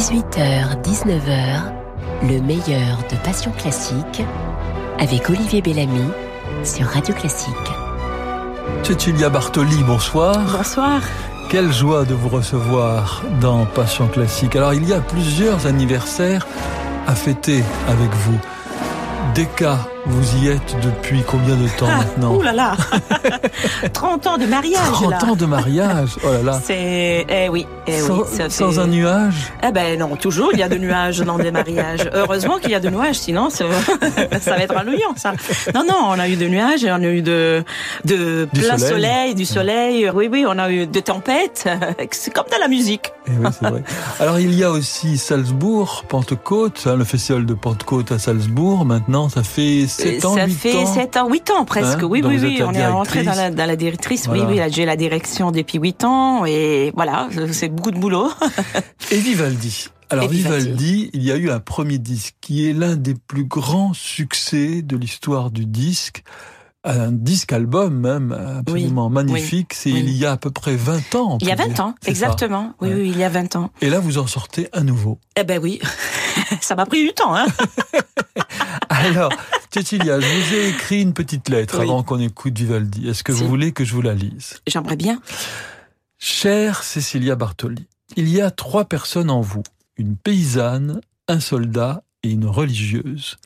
18h, 19h, le meilleur de Passion Classique avec Olivier Bellamy sur Radio Classique. Cecilia Bartoli, bonsoir. Bonsoir. Quelle joie de vous recevoir dans Passion Classique. Alors il y a plusieurs anniversaires à fêter avec vous. Deka, vous y êtes depuis combien de temps Ah, maintenant Ouh là là 30 ans de mariage 30 là. ans de mariage Oh là là C'est eh oui, eh sans, oui, ça fait- sans un nuage? Eh ben non, toujours il y a de nuages dans des mariages. Heureusement qu'il y a de nuages, sinon ça, ça va être ennuyant ça. Non non, on a eu de nuages, et on a eu de de Du plein soleil. soleil, du soleil. Oui oui, on a eu de tempêtes. C'est comme dans la musique. Eh oui, c'est vrai. Alors il y a aussi Salzbourg, Pentecôte, hein, le festival de Pentecôte à Salzbourg. Maintenant, ça fait 7 ans, ça 8 fait ans. 7 ans, 8 ans presque. Hein, oui oui oui, on est rentré dans la directrice. dans la directrice. Voilà. Oui oui, j'ai la direction depuis 8 ans et voilà, c'est beaucoup de boulot. Et Vivaldi. Alors. Vivaldi, il y a eu un premier disque qui est l'un des plus grands succès de l'histoire du disque. Un disque album même absolument magnifique. C'est oui. il y a à peu près 20 ans. Il y a peut 20 dire. ans, exactement. Oui oui, il y a 20 ans. Et là, vous en sortez un nouveau. Eh ben oui, ça m'a pris du temps. Hein. Alors, Cecilia, je vous ai écrit une petite lettre avant qu'on écoute Vivaldi. Est-ce que Si. vous voulez que je vous la lise? J'aimerais bien. Chère Cecilia Bartoli, il y a trois personnes en vous, une paysanne, un soldat et une religieuse.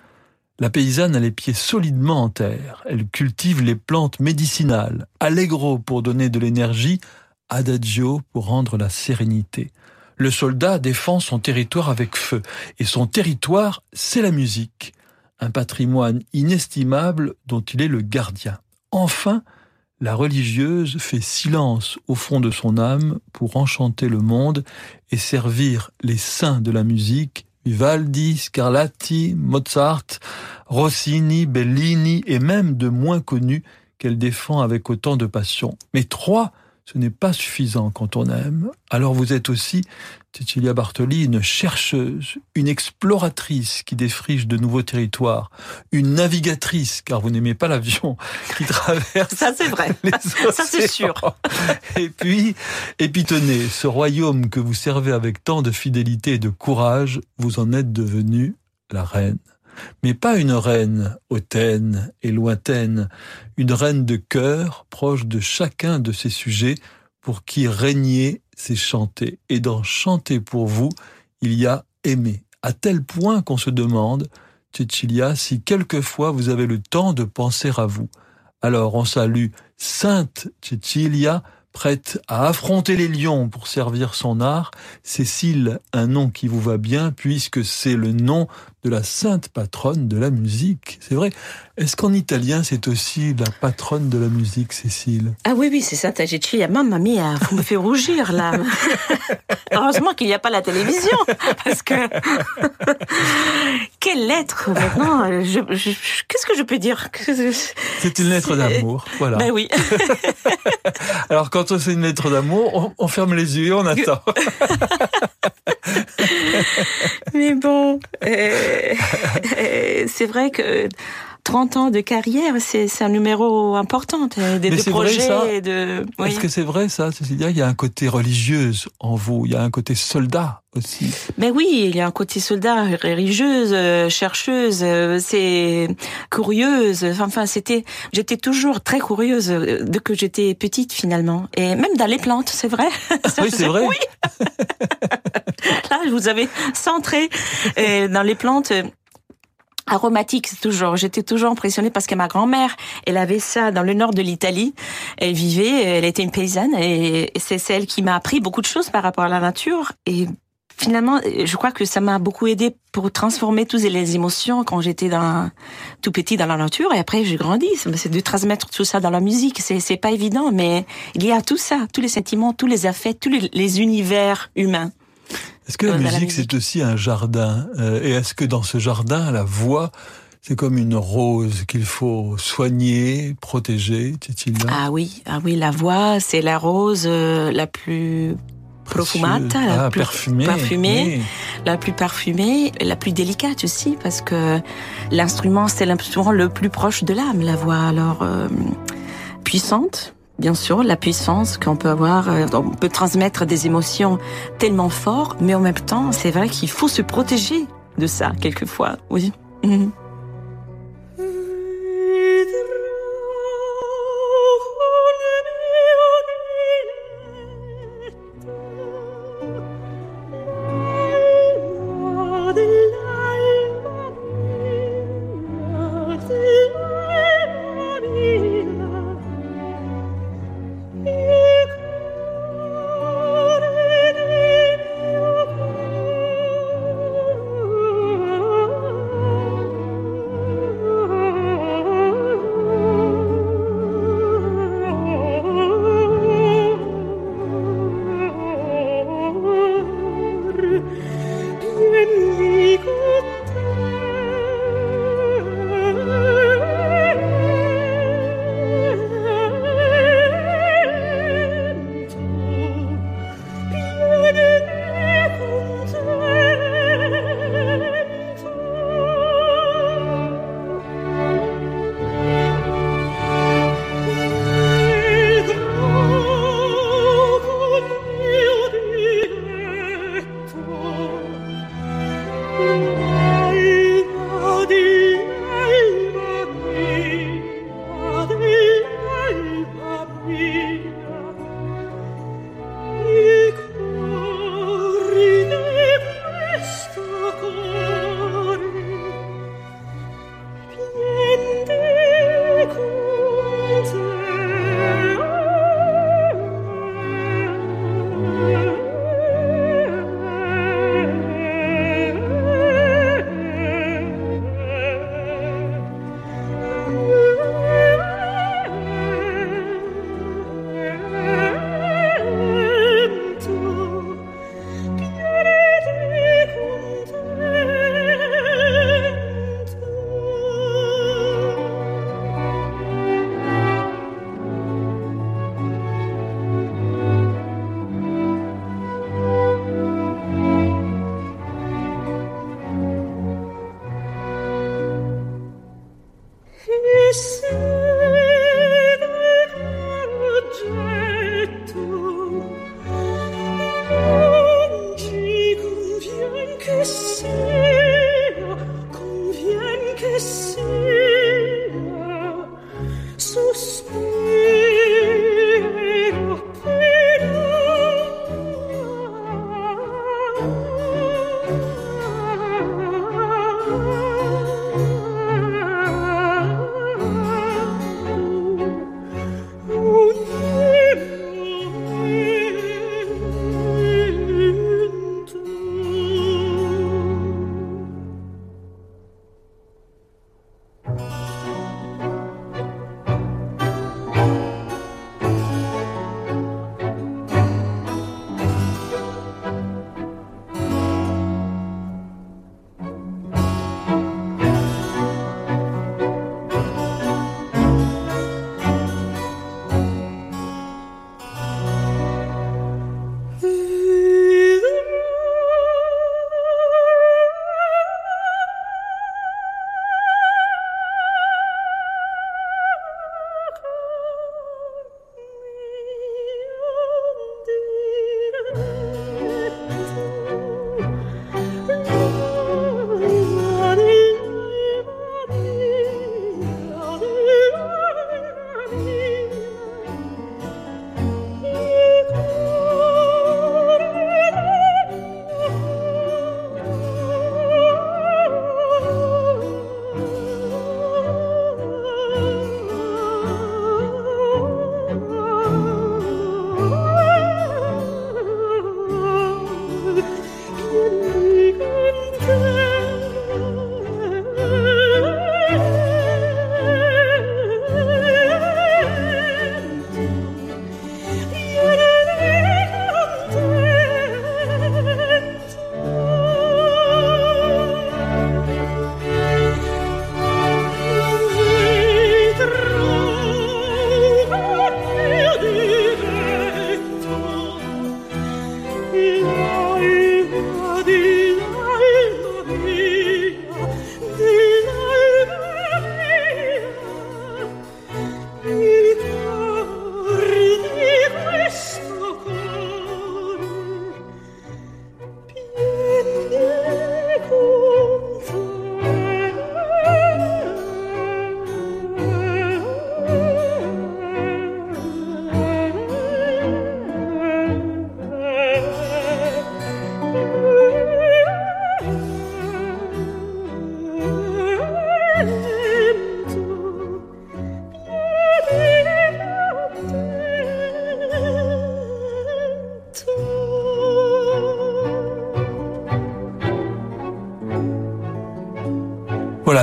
La paysanne a les pieds solidement en terre, elle cultive les plantes médicinales, allegro pour donner de l'énergie, adagio pour rendre la sérénité. Le soldat défend son territoire avec feu, et son territoire, c'est la musique, un patrimoine inestimable dont il est le gardien. Enfin, la religieuse fait silence au fond de son âme pour enchanter le monde et servir les saints de la musique, Vivaldi, Scarlatti, Mozart, Rossini, Bellini et même de moins connus qu'elle défend avec autant de passion. Mais trois, ce n'est pas suffisant quand on aime. Alors vous êtes aussi, Cecilia Bartoli, une chercheuse, une exploratrice qui défriche de nouveaux territoires, une navigatrice, car vous n'aimez pas l'avion, qui traverse Ça c'est vrai. les Ça, c'est sûr. Et puis, et puis tenez, ce royaume que vous servez avec tant de fidélité et de courage, vous en êtes devenue la reine. Mais pas une reine hautaine et lointaine, une reine de cœur, proche de chacun de ses sujets, pour qui régner, c'est chanter. Et dans chanter pour vous, il y a aimer. À tel point qu'on se demande, Cecilia, si quelquefois vous avez le temps de penser à vous. Alors on salue Sainte Cecilia, prête à affronter les lions pour servir son art. Cécile, un nom qui vous va bien puisque c'est le nom de la sainte patronne de la musique. C'est vrai. Est-ce qu'en italien c'est aussi la patronne de la musique, Cécile? Ah oui oui, c'est ça. J'ai mamma mia, vous me faites rougir là. Heureusement qu'il n'y a pas la télévision parce que quelle lettre maintenant. je- je- je- Qu'est-ce que je peux dire C'est une lettre d'amour. Voilà. Ben oui. Alors quand on fait une lettre d'amour, on, on ferme les yeux et on attend. Mais bon, euh, euh, c'est vrai que 30 ans de carrière, c'est un numéro important euh, des de vrai, projets et de. oui. Est-ce que c'est vrai ça, Cécilia Il y a un côté religieuse en vous, il y a un côté soldat aussi. Mais oui, il y a un côté soldat, religieuse, euh, chercheuse, euh, c'est curieuse. Enfin, c'était, j'étais toujours très curieuse de que j'étais petite finalement, et même dans les plantes, c'est vrai. Ça, Oui, c'est vrai. Oui. Là, je vous avais centré dans les plantes. Aromatiques c'est toujours. J'étais toujours impressionnée parce que ma grand-mère, elle avait ça dans le nord de l'Italie. Elle vivait, elle était une paysanne et c'est celle qui m'a appris beaucoup de choses par rapport à la nature et finalement, je crois que ça m'a beaucoup aidé pour transformer toutes les émotions quand j'étais dans, tout petit dans la nature. Et après, j'ai grandi. C'est de transmettre tout ça dans la musique. C'est, c'est pas évident, mais il y a tout ça, tous les sentiments, tous les affects, tous les univers humains. Est-ce que la Euh, la musique, c'est aussi un jardin Euh, Et est-ce que dans ce jardin, la voix, c'est comme une rose qu'il faut soigner, protéger, Ah oui, ah oui, la voix, c'est la rose euh, la plus profumata, la Ah, plus parfumée. parfumée. oui. la plus parfumée, la plus délicate aussi, parce que l'instrument, c'est l'instrument le plus proche de l'âme, la voix. Alors, euh, puissante, bien sûr, la puissance qu'on peut avoir. euh, On peut transmettre des émotions tellement fortes, mais en même temps, c'est vrai qu'il faut se protéger de ça, quelquefois. Oui.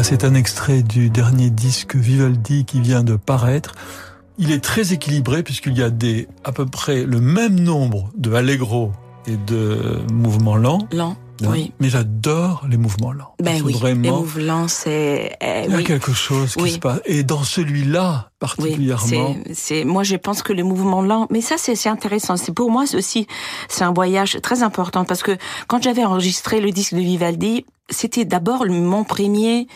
Voilà, c'est un extrait du dernier disque Vivaldi qui vient de paraître. Il est très équilibré puisqu'il y a des, à peu près le même nombre de allegro et de mouvements lents. Lents. Hein. Oui. Mais j'adore les mouvements lents. Ben oui, vraiment, les mouvements, c'est... euh, il y a oui. quelque chose qui Oui. se passe. Et dans celui-là, Oui, particulièrement, c'est, c'est, moi je pense que le mouvement lent, mais ça c'est, intéressant. C'est pour moi aussi, c'est un voyage très important parce que quand j'avais enregistré le disque de Vivaldi, c'était d'abord mon premier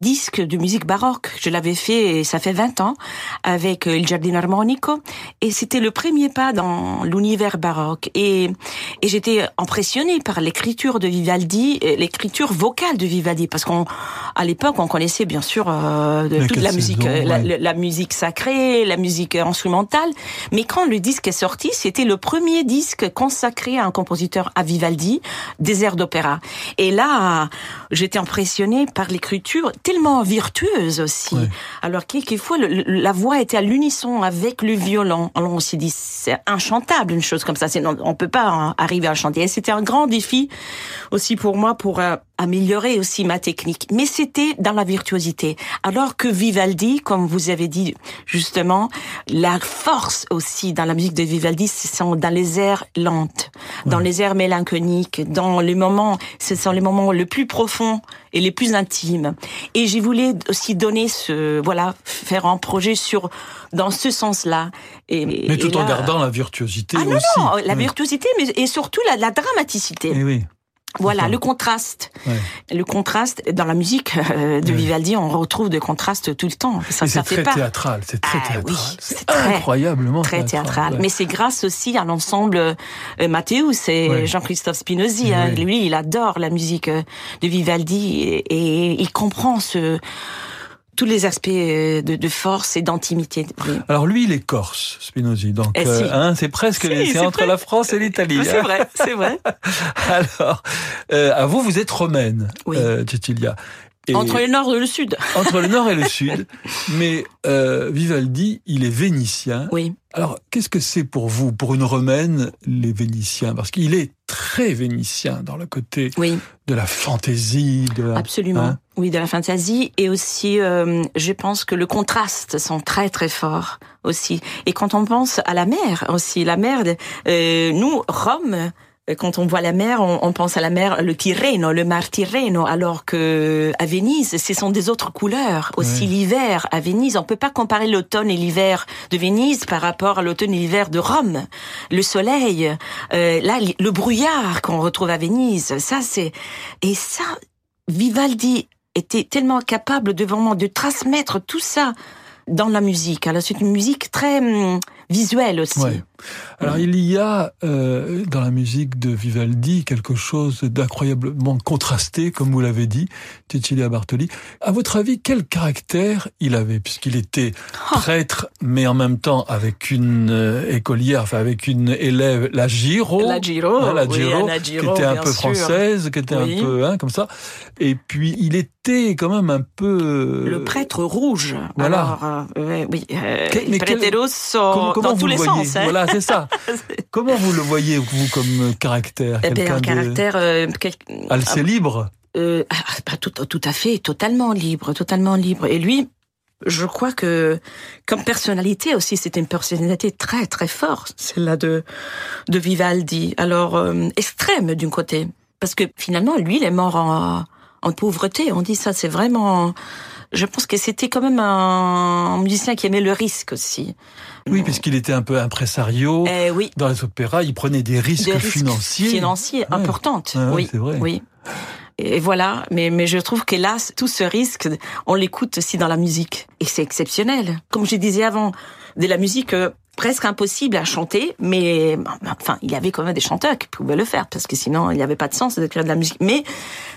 disque de musique baroque. Je l'avais fait, ça fait 20 ans, avec euh, Il Giardino Armonico, et c'était le premier pas dans l'univers baroque. Et, et j'étais impressionnée par l'écriture de Vivaldi, et l'écriture vocale de Vivaldi, parce qu'on, à l'époque, on connaissait bien sûr euh, de toute la musique, saisons, euh, la, ouais. la- la musique sacrée, la musique instrumentale. Mais quand le disque est sorti, c'était le premier disque consacré à un compositeur, à Vivaldi, des airs d'opéra. Et là, j'étais impressionnée par l'écriture tellement virtueuse aussi. Ouais. Alors quelquefois, le- la voix était à l'unisson avec le violon. Alors on s'est dit, c'est inchantable une chose comme ça. C'est, non, on peut pas hein, arriver à chanter. Et c'était un grand défi aussi pour moi pour euh, améliorer aussi ma technique. Mais c'était dans la virtuosité. Alors que Vivaldi, comme vous avez dit justement, la force aussi dans la musique de Vivaldi, ce sont dans les airs lentes, dans les airs mélancoliques, dans les moments, ce sont les moments les plus profonds et les plus intimes. Et j'ai voulu aussi donner ce, voilà, faire un projet sur, dans ce sens-là. Et, mais tout et en gardant la virtuosité ah non, aussi. non, la virtuosité, mais et surtout la, la dramaticité. Eh oui. Voilà, le contraste. Ouais. Le contraste, dans la musique euh, de. Vivaldi, on retrouve de contraste tout le temps. Ça, ça c'est fait très pas théâtral, c'est très Ah théâtral. oui, c'est c'est très, incroyablement très théâtral. ouais. Mais c'est grâce aussi à l'ensemble euh, Mathéus et Ouais. Jean-Christophe Spinozzi. Hein. Lui, il adore la musique euh, de Vivaldi et, et il comprend ce tous les aspects euh, de, de force et d'intimité. Oui. Alors lui, il est corse, Spinozzi. Donc, Eh euh, hein, c'est presque, Si, c'est entre vrai. la France et l'Italie. C'est hein. vrai, c'est vrai. Alors, euh, à vous, vous êtes romaine, Oui. euh, Cecilia. Et- Entre le nord et le sud. entre le nord et le sud. Mais euh, Vivaldi, il est vénitien. Oui. Alors, qu'est-ce que c'est pour vous, pour une romaine, les Vénitiens? Parce qu'il est très vénitien dans le côté Oui. de la fantaisie, de la... Absolument. Hein oui, de la fantaisie et aussi, euh, je pense que le contraste sont très très forts aussi. Et quand on pense à la mer aussi, la mer, euh, nous Rome. euh, Quand on voit la mer, on, on pense à la mer, le Tirreno, le mar Tirreno, alors que à Venise, ce sont des autres couleurs. Aussi Ouais. l'hiver à Venise, on peut pas comparer l'automne et l'hiver de Venise par rapport à l'automne et l'hiver de Rome. Le soleil, euh, là, le brouillard qu'on retrouve à Venise, ça c'est et ça, Vivaldi était tellement capable de vraiment de transmettre tout ça dans la musique. Alors c'est une musique très visuelle aussi. Ouais. Alors il y a euh, dans la musique de Vivaldi quelque chose d'incroyablement contrasté, comme vous l'avez dit, Cecilia Bartoli. À votre avis, quel caractère il avait, puisqu'il était Oh. prêtre, mais en même temps avec une euh, écolière, enfin avec une élève, la Giro, La Giro, hein, la oui, Giro, qui Giro, était un peu sûr. française, qui était Oui. un peu hein, comme ça. Et puis il était quand même un peu Le prêtre rouge. voilà. Alors, euh, oui, euh, mais quel- rosso Comment, comment dans vous tous le les voyez sens. hein. Voilà, c'est ça. comment vous le voyez vous comme euh, caractère Eh ben, un de- caractère euh, quel- assez libre. Euh, ah, bah, tout, tout à fait, totalement libre, totalement libre. Et lui, je crois que comme personnalité aussi, c'était une personnalité très très forte, celle-là de de Vivaldi. Alors euh, extrême d'un côté, parce que finalement, lui, il est mort en, en pauvreté. On dit ça, c'est vraiment. Je pense que c'était quand même un, un musicien qui aimait le risque aussi. Oui, puisqu'il était un peu impresario. Eh oui, Dans les opéras, il prenait des risques, des risques financiers. financiers Ouais. importantes. Ouais, oui, c'est vrai. oui. Et voilà, mais, mais je trouve qu'hélas, tout ce risque, on l'écoute aussi dans la musique. Et c'est exceptionnel. Comme je disais avant, de la musique euh, presque impossible à chanter, mais enfin, il y avait quand même des chanteurs qui pouvaient le faire, parce que sinon, il n'y avait pas de sens d'écrire de la musique. Mais,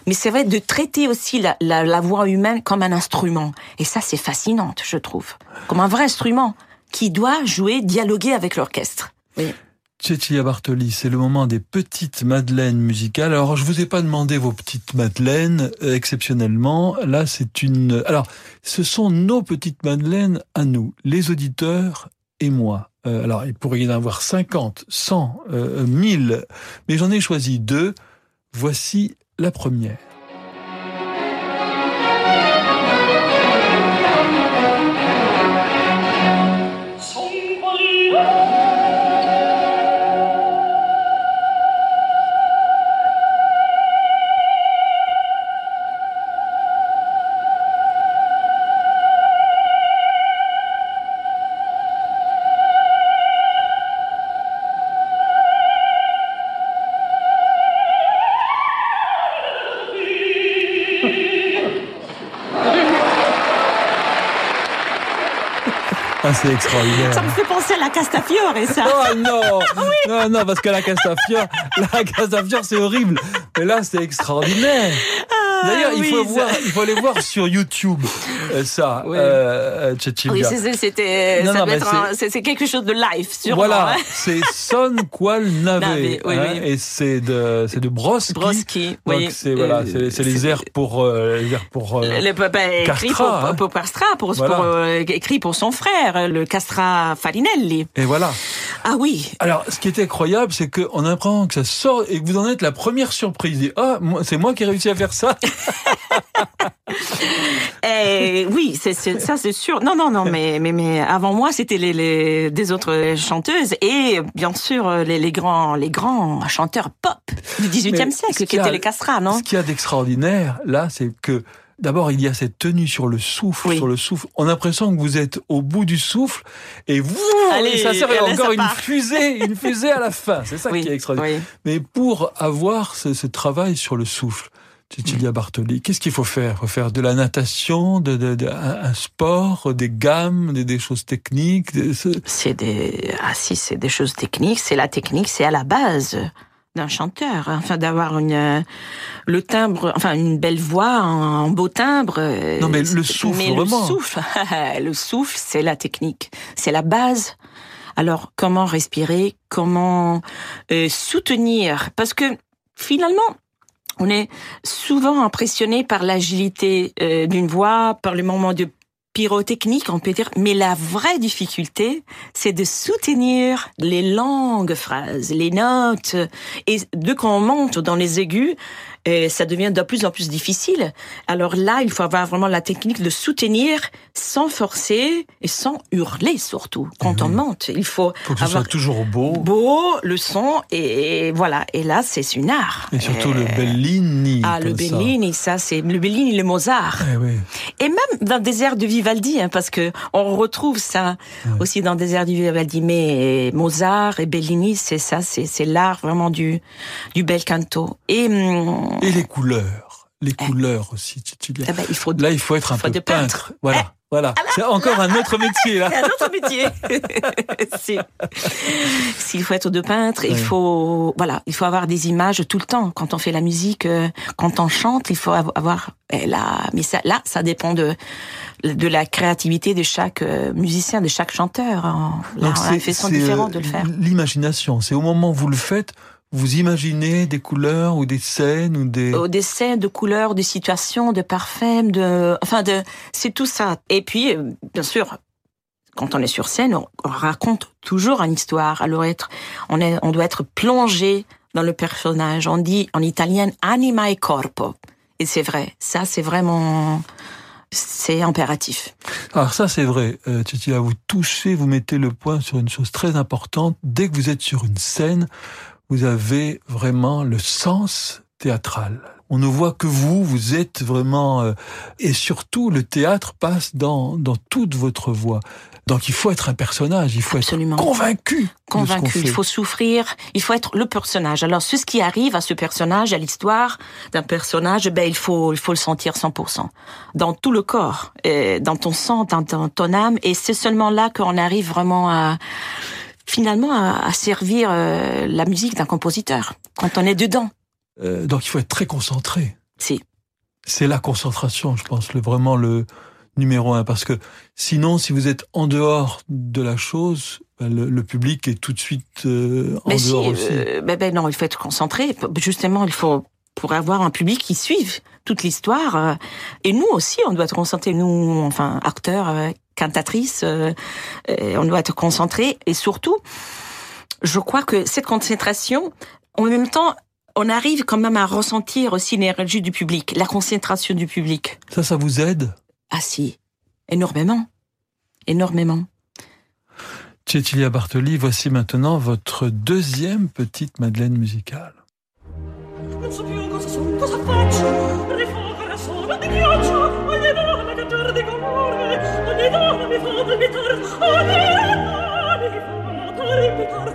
mais c'est vrai de traiter aussi la, la, la voix humaine comme un instrument. Et ça, c'est fascinant, je trouve. Comme un vrai instrument qui doit jouer, dialoguer avec l'orchestre. Oui. Cecilia Bartoli, c'est le moment des petites madeleines musicales. Alors, je vous ai pas demandé vos petites madeleines euh, exceptionnellement. Là, c'est une. Alors, ce sont nos petites madeleines à nous, les auditeurs et moi. Euh, alors, il pourrait y en avoir 50, 100, euh, 1000, mais j'en ai choisi deux. Voici la première. C'est extraordinaire. Ça me fait penser à la Castafiore, et ça. Oh non Non, non, parce que la Castafiore, la Castafiore, c'est horrible. Mais là, c'est extraordinaire. D'ailleurs, il oui, faut ça- voir, il faut aller voir sur YouTube euh, ça, Oui. euh, Oui, Cecilia. c'est- c'était, c'est quelque chose de live, sûrement. Voilà, hein. c'est Son Qual Nave, Nave, oui, hein, oui. et c'est de c'est de Broski. Broski, Donc oui. c'est voilà, Euh, c'est les airs pour euh, les airs pour euh, Le papa écrit Castra, pour, hein. pour Castra, pour, Voilà. pour, euh, écrit pour son frère, le Castra Farinelli. et voilà. Ah oui, Alors, ce qui est incroyable, c'est qu'on apprend que ça sort et que vous en êtes la première surprise. Ah, c'est moi qui ai réussi à faire ça. Eh, oui, c'est, ça c'est sûr. Non, non, non, mais, mais, mais avant moi, c'était les, les, des autres chanteuses et bien sûr les, les grands, les grands chanteurs pop du XVIIIe Mais ce siècle, qui étaient les Castra, non? Ce qu'il y a d'extraordinaire, là, c'est que d'abord, il y a cette tenue sur le souffle, Oui. sur le souffle. On a l'impression que vous êtes au bout du souffle et vous, Allez, et ça sert encore une fusée, une fusée à la fin. C'est ça Oui, qui est extraordinaire. oui. Mais pour avoir ce, ce travail sur le souffle, Cecilia Bartoli, qu'est-ce qu'il faut faire? Il faut faire de la natation, de, de- de- un, sport, des gammes, des, des choses techniques. des- C'est des, ah si, c'est des choses techniques. C'est la technique, c'est à la base d'un chanteur. Enfin, d'avoir une, euh, le timbre, enfin, une belle voix, un beau timbre. euh, Non, mais le souffle, mais vraiment. le souffle, le souffle, c'est la technique. C'est la base. Alors, comment respirer? Comment euh, soutenir? Parce que, finalement, on est souvent impressionné par l'agilité euh, d'une voix, par le moment de pyrotechnique, on peut dire, mais la vraie difficulté, c'est de soutenir les longues phrases, les notes. Et dès qu'on monte dans les aigus, euh, ça devient de plus en plus difficile. Alors là, il faut avoir vraiment la technique de soutenir sans forcer et sans hurler surtout. Quand on monte, il faut faut que ce avoir soit toujours beau. beau le son et voilà. Et là, c'est une art. Et surtout le Euh, Bellini. Ah, le ça. Bellini, ça, c'est le Bellini, le Mozart. Eh oui. Et même dans des airs de Vivaldi, hein, parce que on retrouve ça aussi dans des airs de Vivaldi. Mais Mozart et Bellini, c'est ça, c'est c'est l'art vraiment du du bel canto. Et, hum, Et les couleurs. Les couleurs aussi, eh ben, il faut Là, il faut être un faut peu peintre. peintre. Eh, Voilà. Voilà. C'est encore un autre métier, là. C'est un autre métier. S'il faut être de peintre, il faut voilà, il faut avoir des images tout le temps. Quand on fait la musique, euh, quand on chante, il faut av- avoir eh, là, mais ça, là, ça dépend de de la créativité de chaque euh, musicien, de chaque chanteur. hein. Là, Donc, on a une façon différente euh, de le faire. L'imagination. C'est au moment où vous le faites, vous imaginez des couleurs ou des scènes ou des. Au dessin de couleurs, de situations, de parfums, de, enfin de, c'est tout ça. Et puis, euh, bien sûr, quand on est sur scène, on, on raconte toujours une histoire. Alors être, on est, on doit être plongé dans le personnage. On dit en italien anima e corpo. Et c'est vrai. Ça, c'est vraiment, c'est impératif. Alors ça, c'est vrai. Euh, Cecilia, vous touchez, vous mettez le point sur une chose très importante. Dès que vous êtes sur une scène, vous avez vraiment le sens théâtral. On ne voit que vous, vous êtes vraiment... euh, et surtout, le théâtre passe dans, dans toute votre voix. Donc il faut être un personnage, il faut Absolument. être convaincu. Convaincu, il faut souffrir, il faut être le personnage. Alors, ce qui arrive à ce personnage, à l'histoire d'un personnage, ben il faut, il faut le sentir 100%. Dans tout le corps, et dans ton sang, dans, dans ton âme, et c'est seulement là qu'on arrive vraiment à finalement à, à servir euh, la musique d'un compositeur. Quand on est dedans, Euh, donc il faut être très concentré. si. C'est la concentration, je pense, le, vraiment le numéro un. Parce que sinon, si vous êtes en dehors de la chose, ben, le, le public est tout de suite euh, en Mais si, dehors aussi. euh, ben, ben non, il faut être concentré. Justement, il faut pour avoir un public qui suive toute l'histoire. euh, et nous aussi, on doit être concentrés. Nous, enfin, acteurs, euh, cantatrices, euh, euh, on doit être concentrés. Et surtout, je crois que cette concentration, en même temps, on arrive quand même à ressentir aussi l'énergie du public, la concentration du public. Ça, ça vous aide Ah si, énormément, énormément. Cecilia Bartoli, voici maintenant votre deuxième petite Madeleine musicale. palpitar, oh, mia, palpitar, oh, palpitar,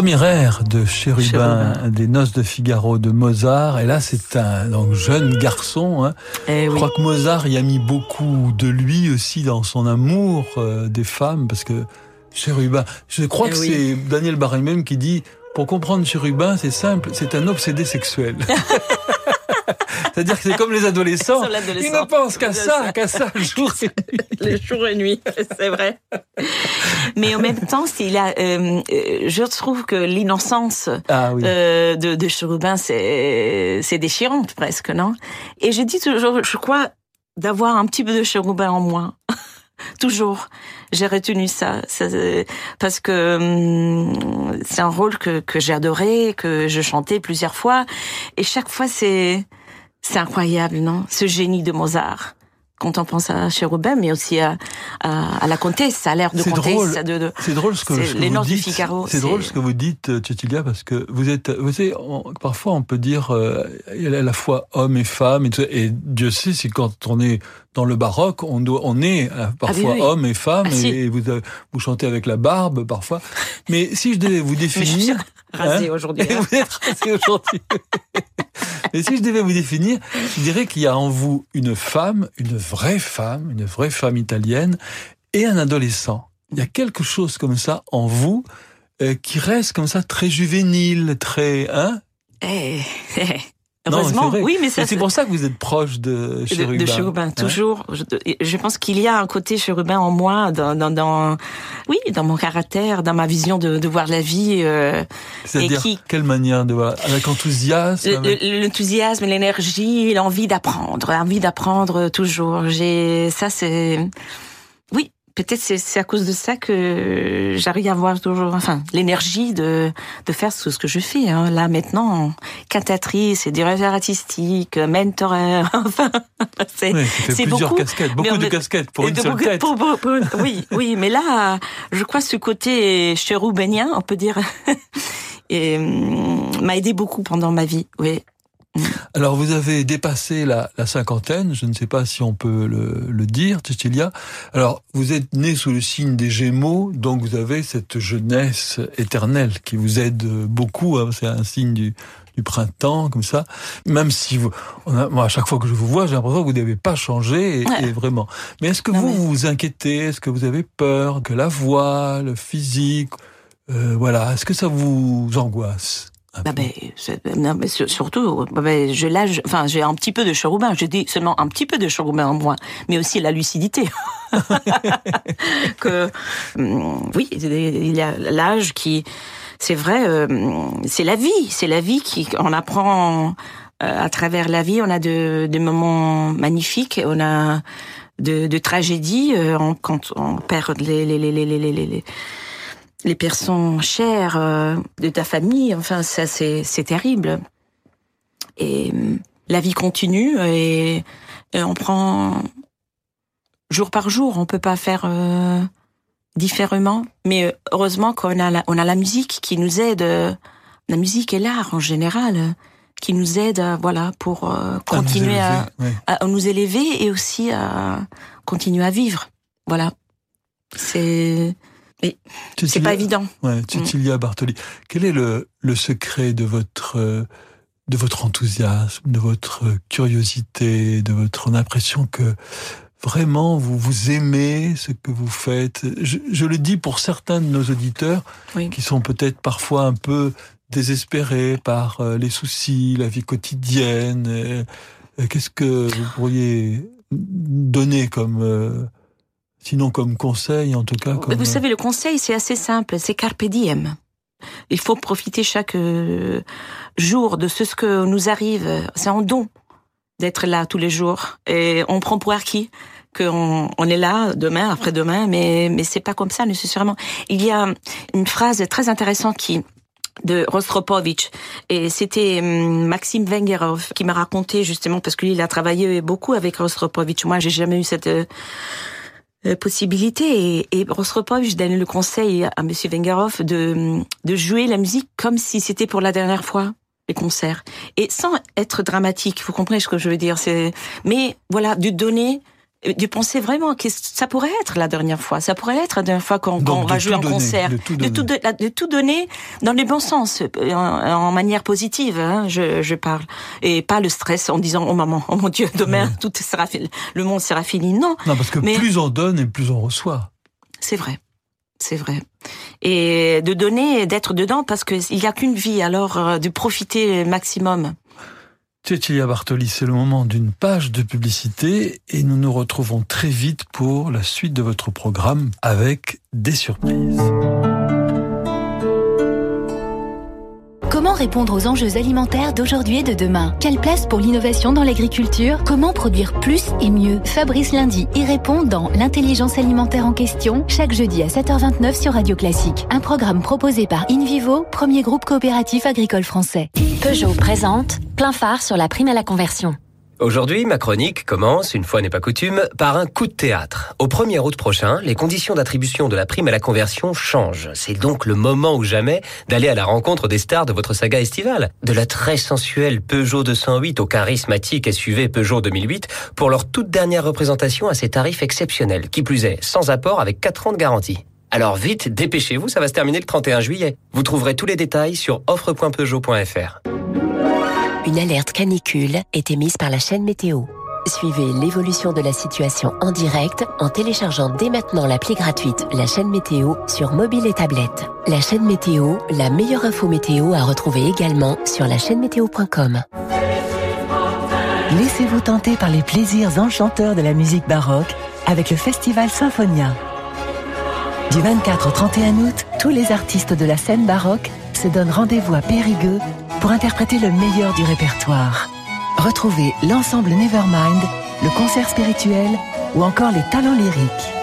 premier air de Chérubin, des Noces de Figaro de Mozart. Et là, c'est un donc, jeune garçon. Hein. Eh Je oui. crois que Mozart y a mis beaucoup de lui aussi dans son amour euh, des femmes, parce que Chérubin, je crois Eh que oui. c'est Daniel Barry même qui dit, pour comprendre Chérubin, c'est simple, c'est un obsédé sexuel. C'est-à-dire que c'est comme les adolescents. Ils ne pensent qu'à ça, qu'à ça, jour et nuit. le jour et nuit, c'est vrai. Mais en même temps, s'il a, euh, euh, je trouve que l'innocence Ah oui. euh, de, de Cherubin, c'est déchirante presque, non? Et je dis toujours, je crois d'avoir un petit peu de Cherubin en moi. toujours, j'ai retenu ça, ça, euh, parce que hum, c'est un rôle que que j'ai adoré, que je chantais plusieurs fois, et chaque fois c'est c'est incroyable, non? Ce génie de Mozart. Quand on pense à Cherubin, mais aussi à, à, à la comtesse, à l'air de C'est comtesse, drôle. de, de- C'est drôle ce que, ce que les vous dites. C'est drôle ce que vous dites, euh, Cecilia, parce que vous êtes, vous savez, on- parfois on peut dire euh, à la fois homme et femme, et, tout et Dieu sait si quand on est dans le baroque, on doit, on est euh, parfois Ah oui, oui. homme et femme, Ah, si. et, vous vous chantez avec la barbe parfois. Mais si je devais vous définir, Hein aujourd'hui. et hein. vous êtes rasé aujourd'hui. Mais si je devais vous définir, je dirais qu'il y a en vous une femme, une vraie femme, une vraie femme italienne, et un adolescent. Il y a quelque chose comme ça en vous euh, qui reste comme ça très juvénile, très hein? Eh, eh, Heureusement, vrai. oui, mais Et c'est pour ça que vous êtes proche de Chérubin. de Cherubin, hein. toujours. Je, je pense qu'il y a un côté Cherubin en moi, dans, dans, dans, oui, dans mon caractère, dans ma vision de, de voir la vie, euh, C'est-à-dire qui- quelle manière de voir? Avec enthousiasme. avec- l'enthousiasme, l'énergie, l'envie d'apprendre, l'envie d'apprendre toujours. J'ai, ça c'est, peut-être c'est, à cause de ça que j'arrive à avoir toujours, enfin, l'énergie de, de faire tout ce que je fais. Hein. Là maintenant, cantatrice, directeur artistique, mentoreur, enfin, c'est, Oui, c'est beaucoup, casquettes, beaucoup de casquettes pour une de seule beaucoup- tête. pour- pour- pour- oui, oui, mais là, je crois ce côté chérubénien, on peut dire, hum, m'a aidé beaucoup pendant ma vie. Oui. Alors vous avez dépassé la, la cinquantaine, je ne sais pas si on peut le, le dire, Cecilia. Alors vous êtes né sous le signe des Gémeaux, donc vous avez cette jeunesse éternelle qui vous aide beaucoup. hein, C'est un signe du, du printemps, comme ça. Même si vous, on a- moi à chaque fois que je vous vois, j'ai l'impression que vous n'avez pas changé, et, Ouais. et vraiment. Mais est-ce que Non, vous mais- vous vous inquiétez? Est-ce que vous avez peur que la voix, le physique, euh, voilà, est-ce que ça vous angoisse? Un Bah ben, c'est- non, mais sur- surtout, bah ben, je l'âge, enfin, j'ai un petit peu de chérubin. Je dis seulement un petit peu de chérubin en moi, mais aussi la lucidité. que, hum, oui, il y a l'âge qui, c'est vrai, euh, c'est la vie, c'est la vie qui, on apprend euh, à travers la vie. On a de, de moments magnifiques, on a de, de tragédies euh, on- quand on perd les les les les les personnes chères euh, de ta famille, enfin ça c'est c'est terrible. Et hum, la vie continue et, et on prend jour par jour. On peut pas faire euh, différemment. Mais euh, heureusement qu'on a la, on a la musique qui nous aide, euh, la musique et l'art en général, euh, qui nous aide, voilà, pour euh, continuer à, à, ouais. à nous élever et aussi à continuer à vivre. Voilà. C'est c'est Cécilia- pas évident. Ouais, Cecilia Bartoli. Quel est le, le secret de votre, euh, de votre enthousiasme, de votre curiosité, de votre impression que vraiment vous vous aimez ce que vous faites? Je, je le dis pour certains de nos auditeurs Oui. qui sont peut-être parfois un peu désespérés par euh, les soucis, la vie quotidienne. euh, euh, Qu'est-ce que vous pourriez donner comme, euh, sinon comme conseil, en tout cas comme. Vous savez, le conseil, c'est assez simple, c'est carpe diem. Il faut profiter chaque euh, jour de ce, que nous arrive. C'est en don d'être là tous les jours. Et on prend pour acquis qu'on on est là demain, après-demain, mais, mais c'est pas comme ça nécessairement. Il y a une phrase très intéressante qui de Rostropovitch et c'était hum, Maxime Vengerov qui m'a raconté justement parce que lui il a travaillé beaucoup avec Rostropovitch. Moi j'ai jamais eu cette euh, possibilité et, et Rostropovitch donnait le conseil à Monsieur Vengerov de de jouer la musique comme si c'était pour la dernière fois les concerts et sans être dramatique. Vous comprenez ce que je veux dire C'est mais voilà de donner euh, de penser vraiment que ça pourrait être la dernière fois. Ça pourrait être la dernière fois quand, quand Donc, on va jouer en donner, concert. de tout de, tout, donner. de, la- de tout donner dans les bons sens, euh, en, en manière positive, hein, je, je parle. Et pas le stress en disant, oh maman, oh mon Dieu, demain, Ouais. tout sera fini, le monde sera fini. Non, Non, parce que Mais- plus on donne et plus on reçoit. c'est vrai. C'est vrai. Et de donner et d'être dedans parce qu'il n'y a qu'une vie, alors euh, de profiter le maximum. Cecilia Bartoli, c'est le moment d'une page de publicité et nous nous retrouvons très vite pour la suite de votre programme avec des surprises. Comment répondre aux enjeux alimentaires d'aujourd'hui et de demain? Quelle place pour l'innovation dans l'agriculture? Comment produire plus et mieux? Fabrice Lundi y répond dans L'intelligence alimentaire en question, chaque jeudi à 7h29 sur Radio Classique. Un programme proposé par InVivo, premier groupe coopératif agricole français. Peugeot présente plein phare sur la prime à la conversion. Aujourd'hui, ma chronique commence, une fois n'est pas coutume, par un coup de théâtre. Au 1er août prochain, les conditions d'attribution de la prime à la conversion changent. C'est donc le moment ou jamais d'aller à la rencontre des stars de votre saga estivale. De la très sensuelle Peugeot 208 au charismatique SUV Peugeot 2008 pour leur toute dernière représentation à ces tarifs exceptionnels. Qui plus est, sans apport avec 4 ans de garantie. Alors vite, dépêchez-vous, ça va se terminer le 31 juillet. Vous trouverez tous les détails sur offre.peugeot.fr. Une alerte canicule est émise par la chaîne météo. Suivez l'évolution de la situation en direct en téléchargeant dès maintenant l'appli gratuite La chaîne météo sur mobile et tablette. La chaîne météo, la meilleure info météo à retrouver également sur la chaîne météo.com. Laissez-vous tenter par les plaisirs enchanteurs de la musique baroque avec le Festival Symphonia. Du 24 au 31 août, tous les artistes de la scène baroque se donnent rendez-vous à Périgueux pour interpréter le meilleur du répertoire. Retrouvez l'ensemble Nevermind, le concert spirituel ou encore les talents lyriques.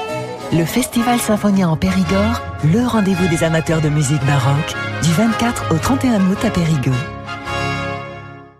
Le Festival Symphonia en Périgord, le rendez-vous des amateurs de musique baroque, du 24 au 31 août à Périgueux.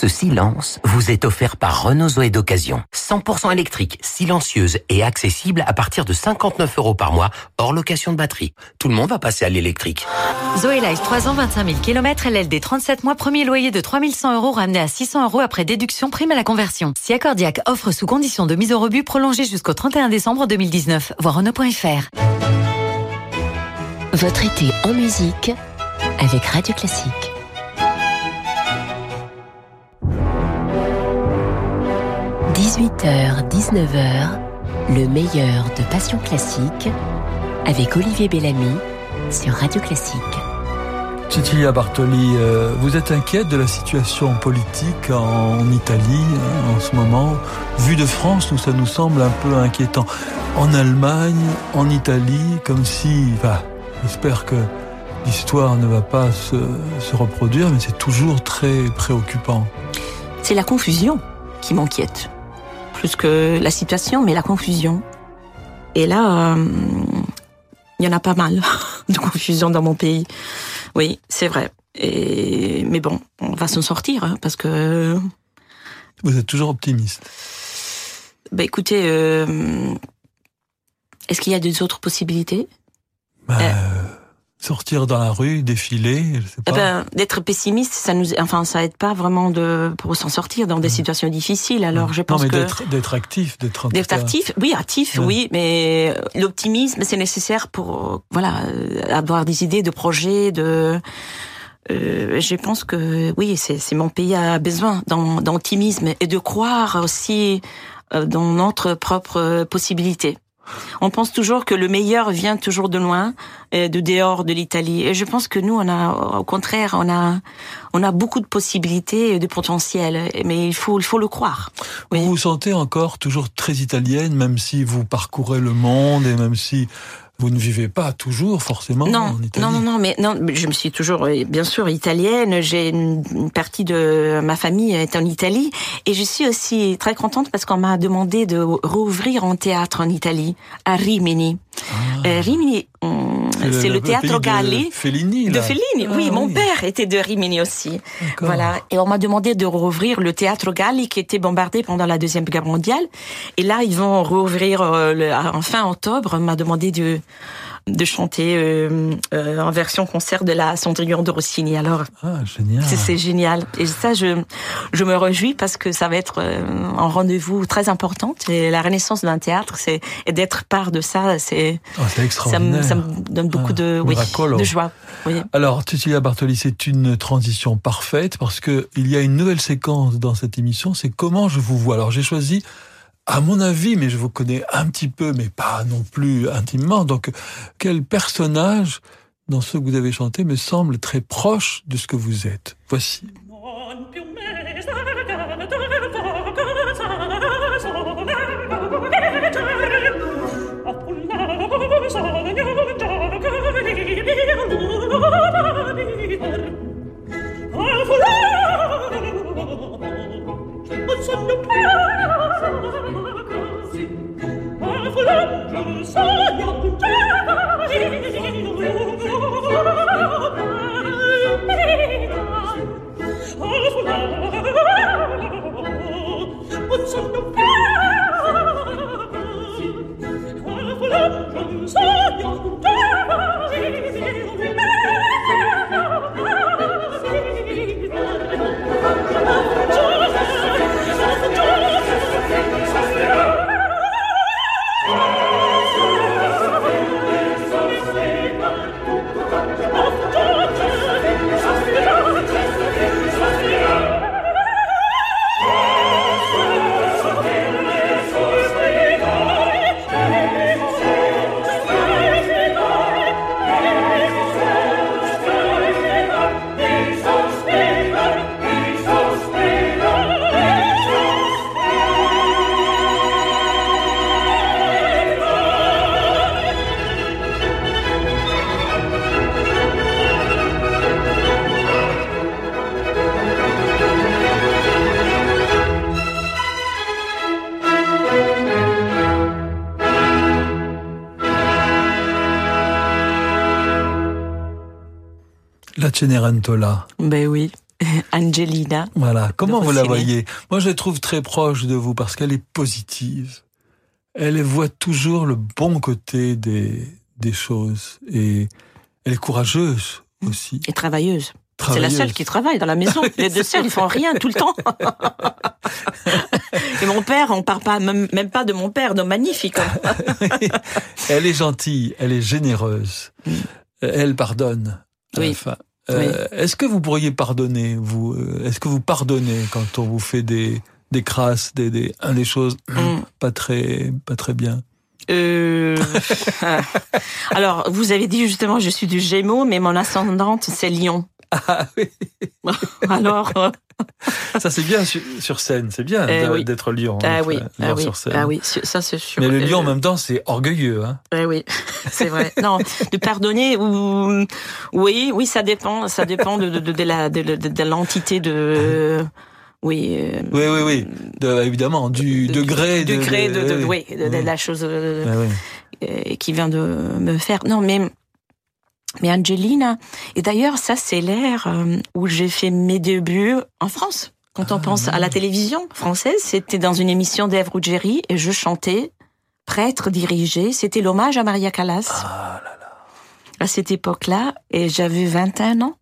Ce silence vous est offert par Renault Zoé d'occasion. 100% électrique, silencieuse et accessible à partir de 59 euros par mois, hors location de batterie. Tout le monde va passer à l'électrique. Zoé Life 3 ans 25 000 km, LLD 37 mois, premier loyer de 3100 euros ramené à 600 euros après déduction prime à la conversion. Si Accordiac offre sous condition de mise au rebut prolongée jusqu'au 31 décembre 2019. Voir Renault.fr. Votre été en musique avec Radio Classique. – 18h, 19h, le meilleur de Passion Classique avec Olivier Bellamy sur Radio Classique. Cecilia Bartoli, euh, vous êtes inquiète de la situation politique en Italie euh, en ce moment? Vu de France, nous, ça nous semble un peu inquiétant. En Allemagne, en Italie, comme si... Bah, J'espère que l'histoire ne va pas se, se reproduire, mais c'est toujours très préoccupant. C'est la confusion qui m'inquiète. Plus que la situation, mais la confusion. Et là, euh, il y en a pas mal de confusion dans mon pays. Oui, c'est vrai. Et, mais bon, on va s'en sortir, hein, parce que... Vous êtes toujours optimiste Bah écoutez, euh, est-ce qu'il y a des autres possibilités? Bah, Sortir dans la rue, défiler, je sais Eh pas. ben, d'être pessimiste, ça nous, enfin, ça aide pas vraiment de pour s'en sortir dans des situations difficiles. Alors, je pense non, mais que d'être, d'être actif, d'être D'être actif, oui, actif, Ouais. oui, mais l'optimisme, c'est nécessaire pour, euh, voilà, euh, avoir des idées de projets, de. euh, je pense que oui, c'est c'est mon pays a besoin d'optimisme et de croire aussi euh, dans notre propre euh, possibilité. On pense toujours que le meilleur vient toujours de loin, euh, de dehors de l'Italie. Et je pense que nous, on a, au contraire, on a, on a beaucoup de possibilités et de potentiel. Mais il faut, il faut le croire. Vous vous sentez encore toujours très italienne, même si vous parcourez le monde et même si vous ne vivez pas toujours forcément non, en Italie. non, non, non, mais non, je me suis toujours, bien sûr, italienne. J'ai une, une partie de ma famille est en Italie, et je suis aussi très contente parce qu'on m'a demandé de rouvrir un théâtre en Italie, à Rimini. Euh, Rimini, c'est le, théâtre de Galli. Fellini, De. Fellini, Ah, oui, mon père était de Rimini aussi. Voilà. Et on m'a demandé de rouvrir le théâtre Galli qui était bombardé pendant la Deuxième Guerre mondiale. Et là, ils vont rouvrir euh, le, en fin octobre. On m'a demandé de de chanter euh, euh, en version concert de la Cendrillon de Rossini. Alors, Ah, génial. c'est- génial. Et ça, je, je me réjouis parce que ça va être euh, un rendez-vous très important. Et la renaissance d'un théâtre, c'est et d'être part de ça, c'est ça, me, extraordinaire. ça me donne beaucoup Ah, de, oui, de joie. Oui. Alors, Cecilia Bartoli, c'est une transition parfaite parce que il y a une nouvelle séquence dans cette émission, c'est comment je vous vois. Alors, j'ai choisi, à mon avis, mais je vous connais un petit peu, mais pas non plus intimement. Donc, quel personnage dans ce que vous avez chanté me semble très proche de ce que vous êtes? Voici. un sogno Cenerentola. Ben oui, Angelina. Voilà. Comment vous la voyez? Moi, je la trouve très proche de vous parce qu'elle est positive. Elle voit toujours le bon côté des, des choses et elle est courageuse aussi. Et travailleuse. C'est la seule qui travaille dans la maison. Les deux seuls, ils font rien tout le temps. Et mon père, on parle pas, même, même pas de mon père, de magnifique. elle est gentille, elle est généreuse. Elle pardonne à la Oui. fin. Euh, Est-ce que vous pourriez pardonner vous euh, Est-ce que vous pardonnez quand on vous fait des des crasses, des des, un des choses Mm. pas très pas très bien? Euh, alors, vous avez dit justement, je suis du Gémeaux, mais mon ascendante, c'est Lion. Ah oui. Alors, euh, Ça c'est bien sur, sur scène, c'est bien Eh oui. lion. ah d'être, oui, euh, ah lion oui, sur scène. ah oui, ça c'est sûr. Mais le lion en Euh, même temps c'est orgueilleux. Hein. Eh oui, c'est vrai. Non, de pardonner ou oui, oui, ça dépend, ça dépend de, de, de, de la de, l'entité de oui. euh, Oui oui oui. De- évidemment du de- degré du de, degré de, de, oui. oui, de, la chose euh, Ah oui. euh, qui vient de me faire. Non, mais mais Angelina. Et d'ailleurs, ça c'est l'ère euh, où j'ai fait mes débuts en France. Quand on Ah, pense à la télévision française, c'était dans une émission d'Ève Ruggieri et je chantais prêtre dirigé. C'était l'hommage à Maria Callas. Ah là là. À cette époque-là, et j'avais 21 ans.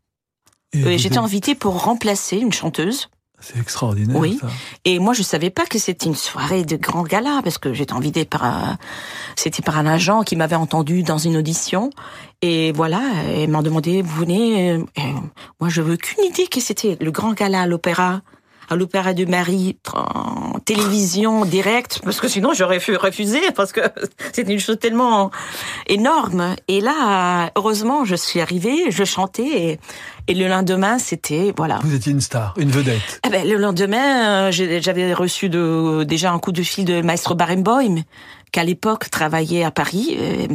Et J'étais invitée pour remplacer une chanteuse. C'est extraordinaire. Oui. ça. Et moi, je savais pas que c'était une soirée de grand gala parce que j'étais invitée par un, c'était par un agent qui m'avait entendu dans une audition. Et voilà, ils m'ont demandé, vous venez, euh, et moi, je veux qu'une idée que c'était le grand gala à l'opéra, à l'opéra de Marie, en télévision, direct, parce que sinon j'aurais fu- refusé parce que c'était une chose tellement énorme. Et là, heureusement, je suis arrivée, je chantais et, et le lendemain, c'était, voilà. Vous étiez une star, une vedette. Eh ben, le lendemain, euh, j'avais reçu de, déjà un coup de fil de Maestro Barenboim, qui à l'époque travaillait à Paris, euh,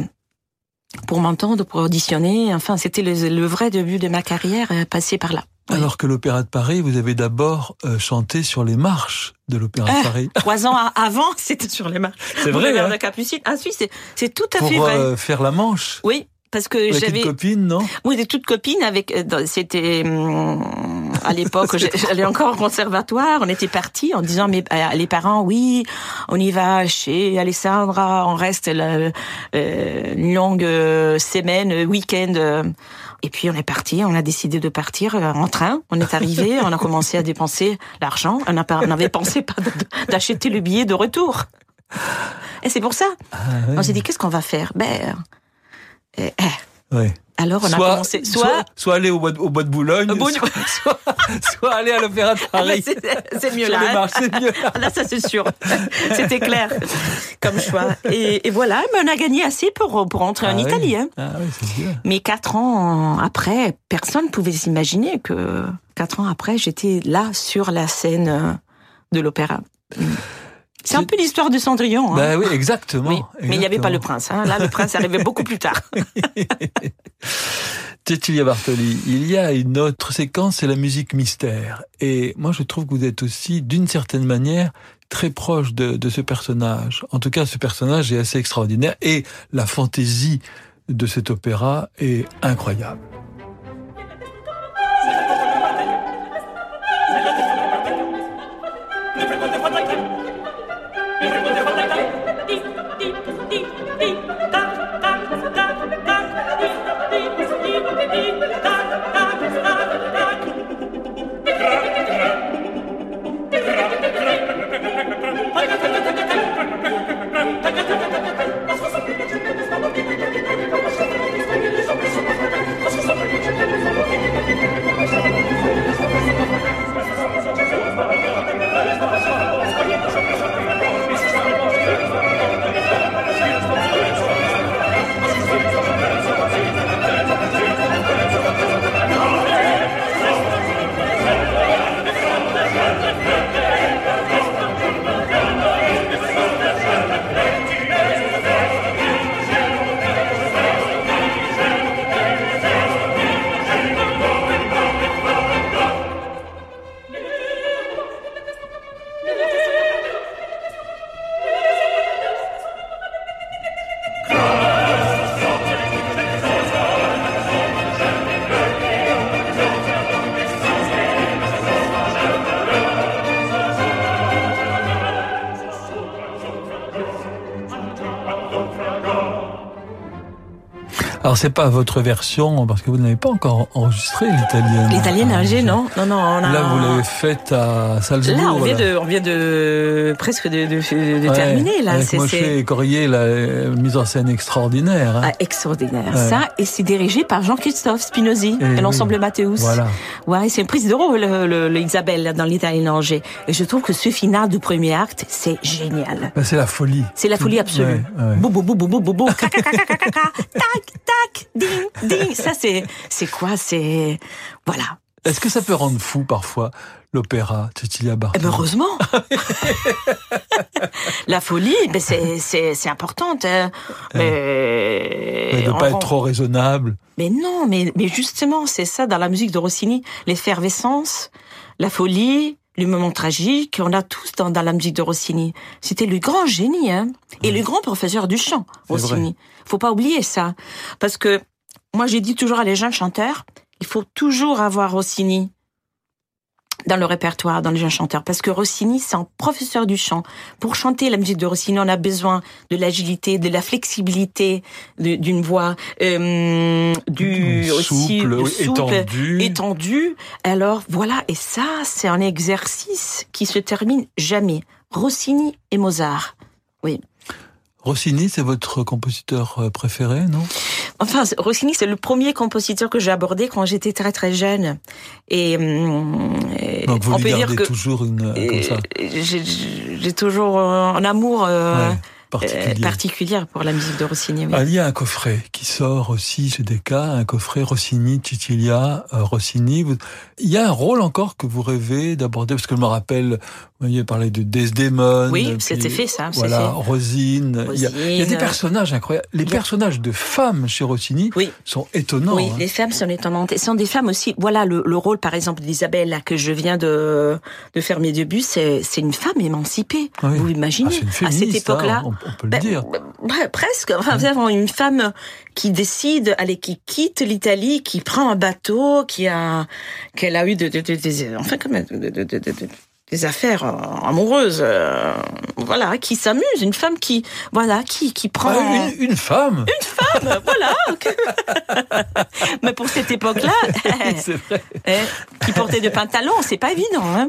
pour m'entendre, pour auditionner. Enfin, c'était le, le vrai début de ma carrière, euh, passé par là. Oui. Alors que l'Opéra de Paris, vous avez d'abord euh, chanté sur les marches de l'Opéra de Ah, Paris. Trois ans avant, c'était sur les marches. C'est vrai, hein de Capucine. Ah, oui, c'est, tout à Pour fait vrai. euh, faire la manche. Oui, parce que j'avais. une copine, non? Oui, des toutes copines avec. euh, C'était hum, à l'époque, j'allais encore au conservatoire. On était partis en disant mais les parents, oui, on y va chez Alessandra, on reste la, euh, une longue semaine, week-end. Et puis on est parti, on a décidé de partir euh, en train. On est arrivé, on a commencé à dépenser l'argent. On n'avait pensé pas d'acheter le billet de retour. Et c'est pour ça. Ah. On s'est dit qu'est-ce qu'on va faire? Ben, euh, euh, Ouais. Alors on a commencé. soit, soit aller au bois de, au bois de Boulogne, soit, soit, soit aller à l'Opéra de Ah bah, Paris. c'est mieux là. hein. mieux. Ah, Là, ça c'est sûr. C'était clair comme choix. Et, et voilà, mais on a gagné assez pour, pour rentrer en Ah oui. Italie. hein. Ah oui. Mais quatre ans après, personne ne pouvait s'imaginer que quatre ans après, j'étais là sur la scène de l'opéra. C'est un peu l'histoire de Cendrillon. hein. Bah oui, exactement. Oui, mais il n'y avait pas le prince. hein. Là, le prince arrivait beaucoup plus tard. Cecilia Bartoli, il y a une autre séquence, c'est la musique mystère. Et moi, je trouve que vous êtes aussi, d'une certaine manière, très proche de, de ce personnage. En tout cas, ce personnage est assez extraordinaire et la fantaisie de cet opéra est incroyable. C'est pas votre version parce que vous n'avez pas encore enregistré l'italienne. L'italienne âgée, non, non, non. On a... Là, vous l'avez faite à Salzbourg. Là, on vient de, on vient de presque de, de, de Ouais, terminer là. Avec C'est- Moshe et Corrier, la euh, mise en scène extraordinaire. hein. Ah, extraordinaire. Ouais. Ça, et c'est dirigé par Jean-Christophe Spinozzi Eh et oui. l'ensemble Mathéus. Voilà. Ouais, c'est une prise de rôle, le, le- le Isabelle, là, dans l'Italien Angers. Et je trouve que ce final du premier acte, c'est génial. Bah, c'est la folie. C'est la folie absolue. Ouais, ouais. Bou, bou, bou, bou, bou, bou, bou, ca, ca, ca, ca, ca, ca, ca, tac, ding, ding. Ça, c'est, c'est quoi? C'est, voilà. Est-ce que ça peut rendre fou parfois l'opéra Cecilia Eh Bartoli ben, heureusement. la folie, ben, c'est, c'est, c'est importante. hein. Mais Mais, de on pas rend- être trop raisonnable. Mais non, mais, mais justement, c'est ça dans la musique de Rossini, l'effervescence, la folie, le moment tragique, on a tous dans, dans la musique de Rossini. C'était le grand génie, hein, et le grand professeur du chant, Rossini. Faut pas oublier ça, parce que moi j'ai dit toujours à les jeunes chanteurs, il faut toujours avoir Rossini dans le répertoire, dans les jeunes chanteurs, parce que Rossini, c'est un professeur du chant. Pour chanter la musique de Rossini, on a besoin de l'agilité, de la flexibilité d'une voix, euh, du souple, étendu. étendu. Alors voilà, et ça, c'est un exercice qui se termine jamais. Rossini et Mozart. Oui. Rossini, c'est votre compositeur euh, préféré, non? Enfin, Rossini, c'est le premier compositeur que j'ai abordé quand j'étais très très jeune. Et, hum, et Donc vous on lui peut dire que toujours une euh, comme ça j'ai toujours un amour euh, Ouais, particulier. euh, particulier pour la musique de Rossini. oui. Ah, il y a un coffret qui sort aussi chez Decca, un coffret Rossini, Cecilia, euh, Rossini. Il y a un rôle encore que vous rêvez d'aborder, parce que je me rappelle, vous m'aviez parlé de Desdemone. Oui, c'était fait, ça, Voilà, fait. Rosine. Il y, a, il y a des Rosine. personnages incroyables. Les a- personnages de femmes chez Rossini Oui. sont étonnants. Oui, hein. les femmes sont étonnantes. Et ce sont des femmes aussi. Voilà, le, le rôle, par exemple, d'Isabelle, que je viens de, de faire mes débuts, c'est, une femme émancipée. Oui. Vous imaginez? Ah, à cette féministe, époque-là. hein, on, peut le Ben, dire. ben, presque. Enfin, vous avez une femme qui décide, allez, qui quitte l'Italie, qui prend un bateau, qui a, qu'elle a eu de, de, de- des, enfin, comme, de, de, de, de- de- des affaires euh, amoureuses, euh, voilà, qui s'amuse, une femme qui, voilà, qui, qui prend. Ah, une, une femme femme, voilà. Mais pour cette époque-là, eh, qui portait de pantalons, c'est pas évident. Hein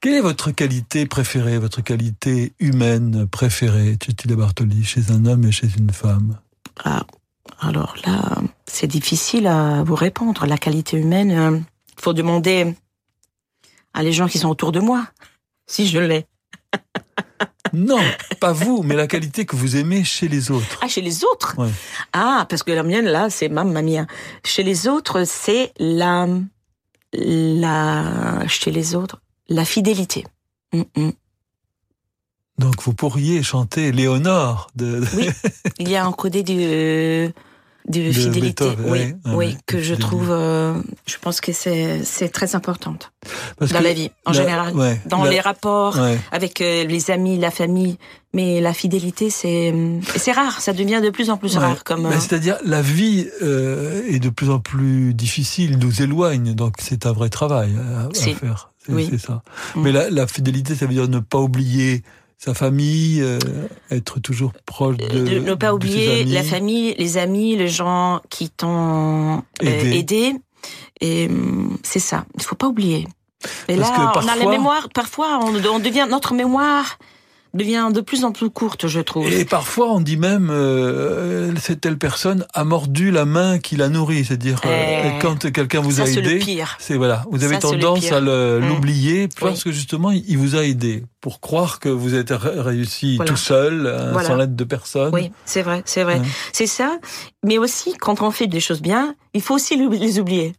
Quelle est votre qualité préférée, votre qualité humaine préférée, Cecilia Bartoli, chez un homme et chez une femme? Ah, alors là, c'est difficile à vous répondre. La qualité humaine, euh, faut demander à les gens qui sont autour de moi, si je l'ai. Non, pas vous, mais la qualité que vous aimez chez les autres. Ah, chez les autres? Ouais. Ah, parce que la mienne, là, c'est mamma mia. Chez les autres, c'est la... la... Chez les autres, la fidélité. Mm, mm. Donc vous pourriez chanter Léonore de, Oui, il y a un côté de, fidélité, Beethoven, oui, ouais, ouais, oui, ouais, que je trouve, euh, je pense que c'est très importante parce dans la vie en la- général, ouais, dans la- les rapports avec euh, les amis, la famille. Mais la fidélité, c'est c'est rare, ça devient de plus en plus rare. Comme euh, C'est-à-dire, la vie euh, est de plus en plus difficile, nous éloigne, donc c'est un vrai travail à, à faire. C'est Oui. ça. Mm. Mais la, la fidélité, ça veut dire ne pas oublier sa famille, euh, être toujours proche de. de ne pas de oublier la famille, les amis, les gens qui t'ont euh, Aidé. Et hum, c'est ça, il faut pas oublier. Et Parce là, que on a parfois- la mémoire. Parfois, on, on devient notre mémoire devient de plus en plus courte, je trouve. Et parfois, on dit même, euh, cette telle personne a mordu la main qui l'a nourri. C'est-à-dire, euh, Eh, quand quelqu'un vous ça, a aidé, c'est voilà, vous avez Ça, c'est le tendance à le- Mm. l'oublier parce Oui. que justement, il vous a aidé pour croire que vous êtes ré- réussi Voilà. tout seul, euh, Voilà. sans l'aide de personne. Oui, c'est vrai, c'est vrai. Ouais. C'est ça. Mais aussi, quand on fait des choses bien, il faut aussi les oublier.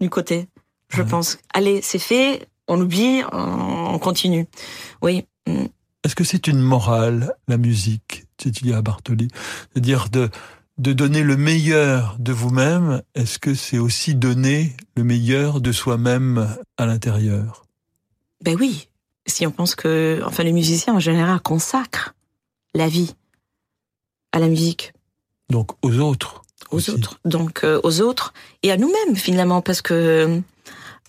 Du côté, je Ouais. pense. Allez, c'est fait, on oublie, on, on continue. Oui. Est-ce que c'est une morale, la musique, Cecilia Bartoli C'est-à-dire de, de donner le meilleur de vous-même, est-ce que c'est aussi donner le meilleur de soi-même à l'intérieur? Ben oui. Si on pense que, enfin, les musiciens en général consacrent la vie à la musique, Donc aux autres aux aussi. autres. Donc, euh, aux autres et à nous-mêmes, finalement, parce que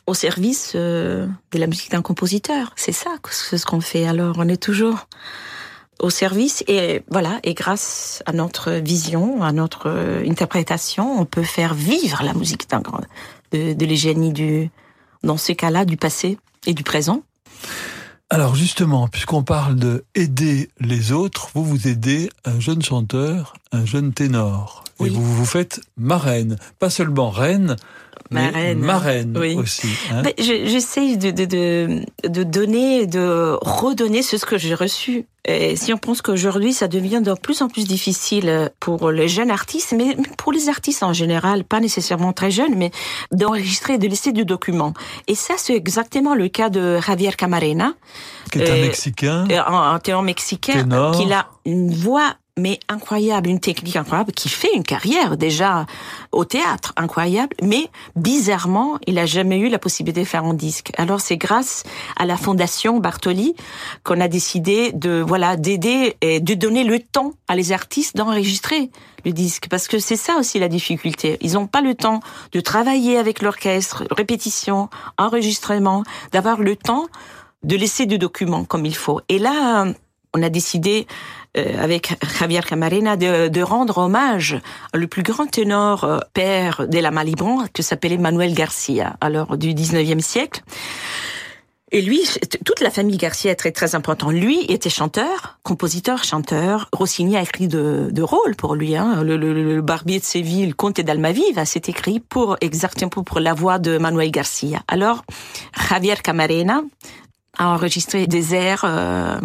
au service euh, de la musique d'un compositeur, c'est ça, ce qu'on fait. Alors, on est toujours au service et voilà et grâce à notre vision, à notre euh, interprétation, on peut faire vivre la musique d'un grand de, de du dans ce cas-là du passé et du présent. Alors justement, puisqu'on parle de aider les autres, vous vous aidez un jeune chanteur, un jeune ténor. Oui. Et vous vous faites marraine. Pas seulement reine, Marraine. marraine Oui. aussi. hein. Ben, je- J'essaye de, de, de, de donner, de redonner ce que j'ai reçu. Et si on pense qu'aujourd'hui, ça devient de plus en plus difficile pour les jeunes artistes, mais pour les artistes en général, pas nécessairement très jeunes, mais d'enregistrer, de laisser du document. Et ça, c'est exactement le cas de Javier Camarena, qui est un euh, Mexicain. un, un ténor mexicain, Ténor. qui a une voix mais incroyable, une technique incroyable, qui fait une carrière déjà au théâtre incroyable, mais bizarrement, il a jamais eu la possibilité de faire un disque. Alors c'est grâce à la fondation Bartoli qu'on a décidé de voilà d'aider et de donner le temps à les artistes d'enregistrer le disque parce que c'est ça aussi la difficulté. Ils n'ont pas le temps de travailler avec l'orchestre, répétition, enregistrement, d'avoir le temps de laisser des documents comme il faut. Et là, on a décidé avec Javier Camarena de, de rendre hommage au plus grand ténor euh, père de la Malibran qui s'appelait Manuel Garcia, alors du 19e siècle. Et lui, toute la famille Garcia est très très important. Lui était chanteur, compositeur, chanteur. Rossini a écrit de, de rôles pour lui. Hein. Le, le, le Barbier de Séville, le Comte d'Almaviva, c'est écrit pour exactement pour la voix de Manuel Garcia. Alors, Javier Camarena a enregistré des airs euh,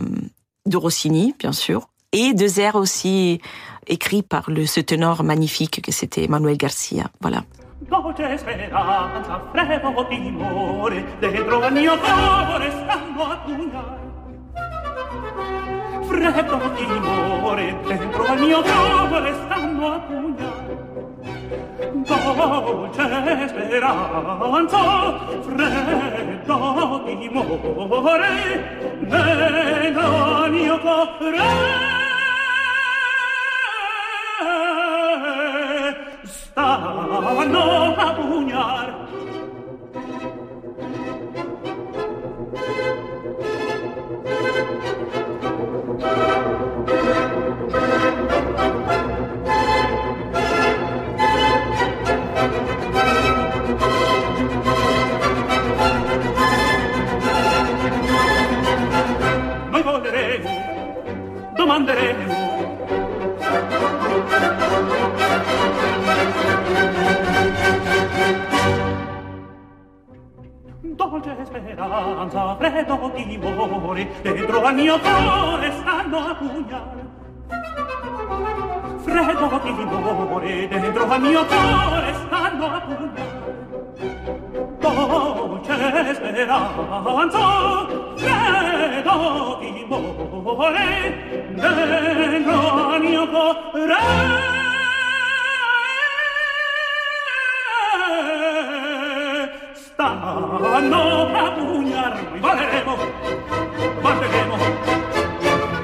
de Rossini, bien sûr, et des airs aussi écrits par ce ténor magnifique que c'était Manuel Garcia. Voilà. Dolce speranza, freddo timore, dentro al mio cuore stanno a pugnar. Noi domanderemo Dolce speranza, freddo timore, dentro al mio cuore stanno a pugnar. Freddo timore, dentro al mio cuore stanno a pugnar. dolce speranza credo di more dentro al mio cuore stanno a pugnar valeremo valeremo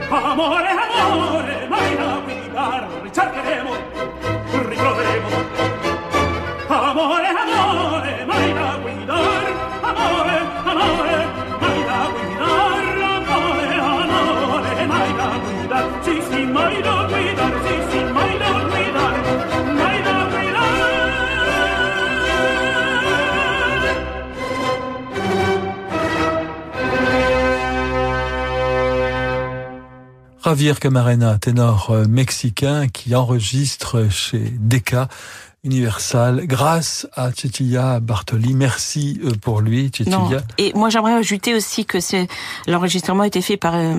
amore amore mai da guidar ricercheremo. Javier Camarena, ténor euh, mexicain qui enregistre chez Decca Universal grâce à Cecilia Bartoli. Merci euh, pour lui, Non. Cecilia. Et moi, j'aimerais ajouter aussi que l'enregistrement a été fait par euh,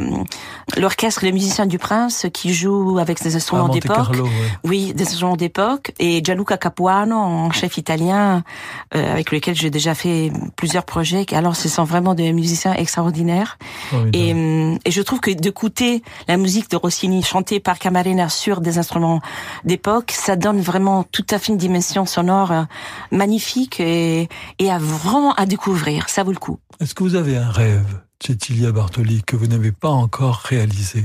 l'orchestre Les Musiciens du Prince qui joue avec des instruments Monte d'époque. Ouais. Oui, des instruments d'époque. Et Gianluca Capuano, en chef italien, euh, avec lequel j'ai déjà fait plusieurs projets. Alors, ce sont vraiment des musiciens extraordinaires. Et, hum, et je trouve que d'écouter la musique de Rossini chantée par Camarena sur des instruments d'époque, ça donne vraiment tout à fait une dimension sonore euh, magnifique et, et à vraiment à découvrir. Ça vaut le coup. Est-ce que vous avez un rêve, Cecilia Bartoli, que vous n'avez pas encore réalisé?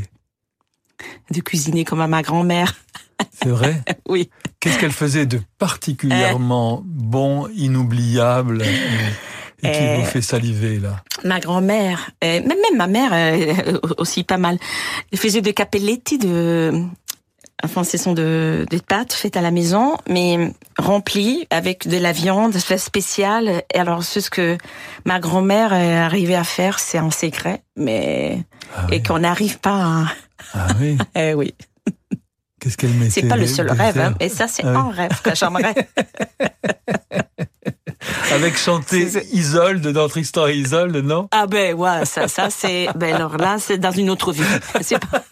De cuisiner comme à ma grand-mère. C'est vrai? Oui. Qu'est-ce qu'elle faisait de particulièrement bon, inoubliable et, Et qui Euh, vous fait saliver, là? Ma grand-mère, euh, même, même ma mère euh, aussi pas mal, elle faisait des capelletti de, enfin ce sont de, des pâtes faites à la maison, mais remplies avec de la viande spéciale. Et alors c'est ce que ma grand-mère est arrivée à faire, c'est un secret, mais Ah oui. et qu'on n'arrive pas à. Ah oui Eh oui, Qu'est-ce qu'elle mettait c'est pas le seul rêve, hein, et ça c'est Ah oui. un rêve que j'aimerais. Avec chanter Isolde dans Tristan et Isolde, non? Ah ben ouais, ça, ça c'est, ben alors là c'est dans une autre vie. C'est pas.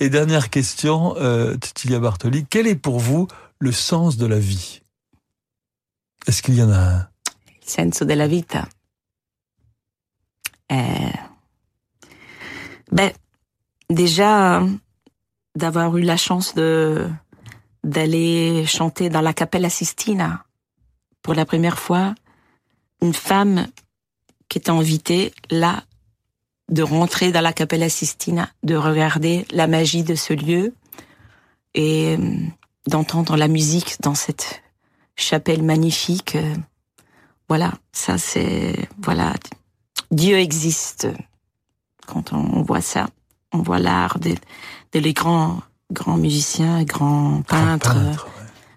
Et dernière question, euh, Bartoli, quel est pour vous le sens de la vie? Est-ce qu'il y en a un? Senso della vita. Eh, ben, déjà, d'avoir eu la chance de d'aller chanter dans la Cappella Sistina pour la première fois, une femme qui était invitée là, de rentrer dans la Cappella Sistina, de regarder la magie de ce lieu et euh, d'entendre la musique dans cette chapelle magnifique. voilà, ça c'est voilà, Dieu existe. Quand on voit ça, on voit l'art des de les grands grands musiciens, grands Grand peintre, ouais.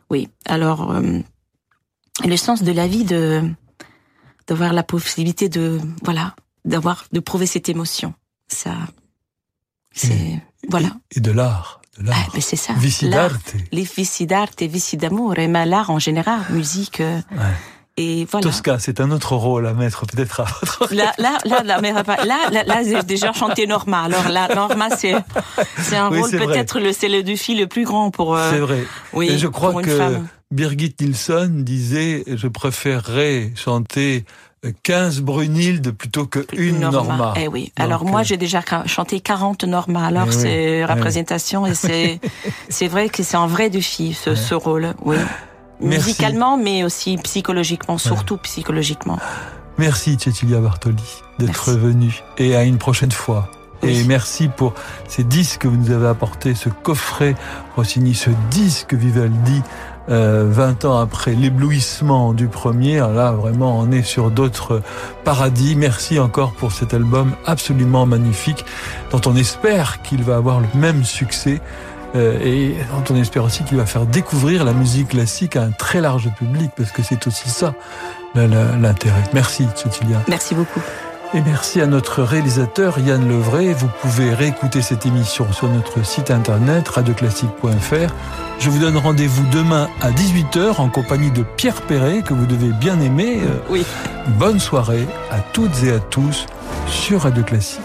Oui, alors euh, le sens de la vie de d'avoir la possibilité de voilà, d'avoir de prouver cette émotion. Ça c'est voilà. Et de l'art. De Ah, l'art. mais c'est ça. Vici l'art. d'arte. Les vici d'arte et vici d'amour, et mais l'art en général, musique euh, Ouais. Et voilà. Tosca, c'est un autre rôle à mettre peut-être à votre... Là, là, là, là, mais là, là, là, j'ai déjà chanté Norma. Alors là, Norma, c'est, c'est un Oui, rôle peut-être le, c'est le défi le plus grand pour. euh, C'est vrai. Oui. Et je crois pour que femme. Birgit Nilsson disait je préférerais chanter 15 Brunhilde plutôt que une Norma. Eh oui. Donc, Alors moi, euh, j'ai déjà chanté 40 Norma. Alors Eh oui, c'est eh représentation et c'est, c'est vrai que c'est un vrai défi ce, ce rôle. Oui. Merci. Musicalement, mais aussi psychologiquement, surtout psychologiquement. Merci Cecilia Bartoli d'être venue et à une prochaine fois. Oui. Et merci pour ces disques que vous nous avez apportés, ce coffret Rossini, ce disque Vivaldi, euh, 20 ans après l'éblouissement du premier. Là, vraiment, on est sur d'autres paradis. Merci encore pour cet album absolument magnifique, dont on espère qu'il va avoir le même succès. Euh, et dont on espère aussi qu'il va faire découvrir la musique classique à un très large public, parce que c'est aussi ça l'intérêt. Merci, Cecilia. Merci beaucoup. Et merci à notre réalisateur Yann Levray. Vous pouvez réécouter cette émission sur notre site internet radioclassique.fr. Je vous donne rendez-vous demain à 18h en compagnie de Pierre Perret, que vous devez bien aimer. Euh, Oui. Bonne soirée à toutes et à tous sur Radio Classique.